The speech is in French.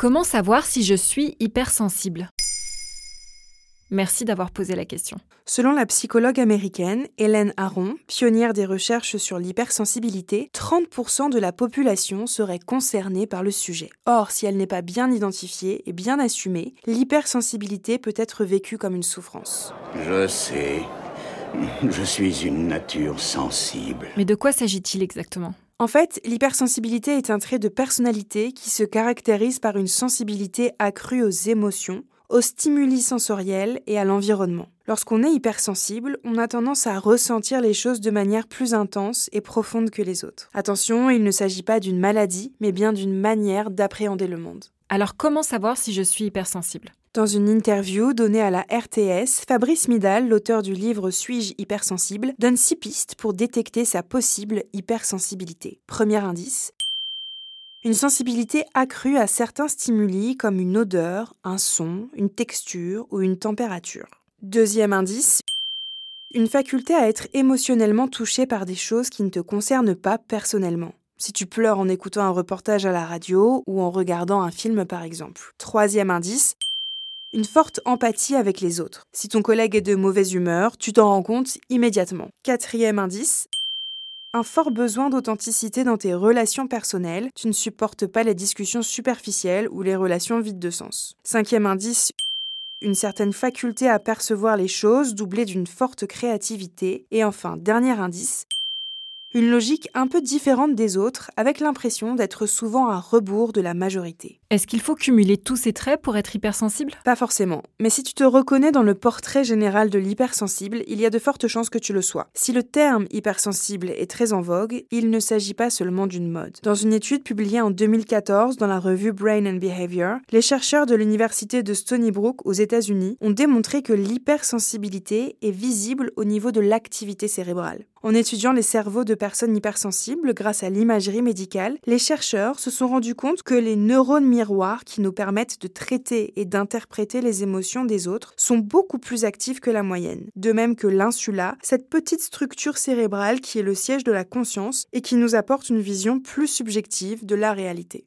Comment savoir si je suis hypersensible? Merci d'avoir posé la question. Selon la psychologue américaine Hélène Aron, pionnière des recherches sur l'hypersensibilité, 30% de la population serait concernée par le sujet. Or, si elle n'est pas bien identifiée et bien assumée, l'hypersensibilité peut être vécue comme une souffrance. Je sais. Je suis une nature sensible. Mais de quoi s'agit-il exactement? En fait, l'hypersensibilité est un trait de personnalité qui se caractérise par une sensibilité accrue aux émotions, aux stimuli sensoriels et à l'environnement. Lorsqu'on est hypersensible, on a tendance à ressentir les choses de manière plus intense et profonde que les autres. Attention, il ne s'agit pas d'une maladie, mais bien d'une manière d'appréhender le monde. Alors comment savoir si je suis hypersensible? Dans une interview donnée à la RTS, Fabrice Midal, l'auteur du livre Suis-je hypersensible, donne six pistes pour détecter sa possible hypersensibilité. Premier indice, une sensibilité accrue à certains stimuli comme une odeur, un son, une texture ou une température. Deuxième indice, une faculté à être émotionnellement touché par des choses qui ne te concernent pas personnellement. Si tu pleures en écoutant un reportage à la radio ou en regardant un film par exemple. Troisième indice, une forte empathie avec les autres. Si ton collègue est de mauvaise humeur, tu t'en rends compte immédiatement. Quatrième indice, un fort besoin d'authenticité dans tes relations personnelles, tu ne supportes pas les discussions superficielles ou les relations vides de sens. Cinquième indice, une certaine faculté à percevoir les choses doublée d'une forte créativité. Et enfin, dernier indice, une logique un peu différente des autres, avec l'impression d'être souvent à rebours de la majorité. Est-ce qu'il faut cumuler tous ces traits pour être hypersensible? Pas forcément, mais si tu te reconnais dans le portrait général de l'hypersensible, il y a de fortes chances que tu le sois. Si le terme hypersensible est très en vogue, il ne s'agit pas seulement d'une mode. Dans une étude publiée en 2014 dans la revue Brain and Behavior, les chercheurs de l'université de Stony Brook aux États-Unis ont démontré que l'hypersensibilité est visible au niveau de l'activité cérébrale. En étudiant les cerveaux de personnes hypersensibles grâce à l'imagerie médicale, les chercheurs se sont rendus compte que les neurones miroirs qui nous permettent de traiter et d'interpréter les émotions des autres sont beaucoup plus actifs que la moyenne. De même que l'insula, cette petite structure cérébrale qui est le siège de la conscience et qui nous apporte une vision plus subjective de la réalité.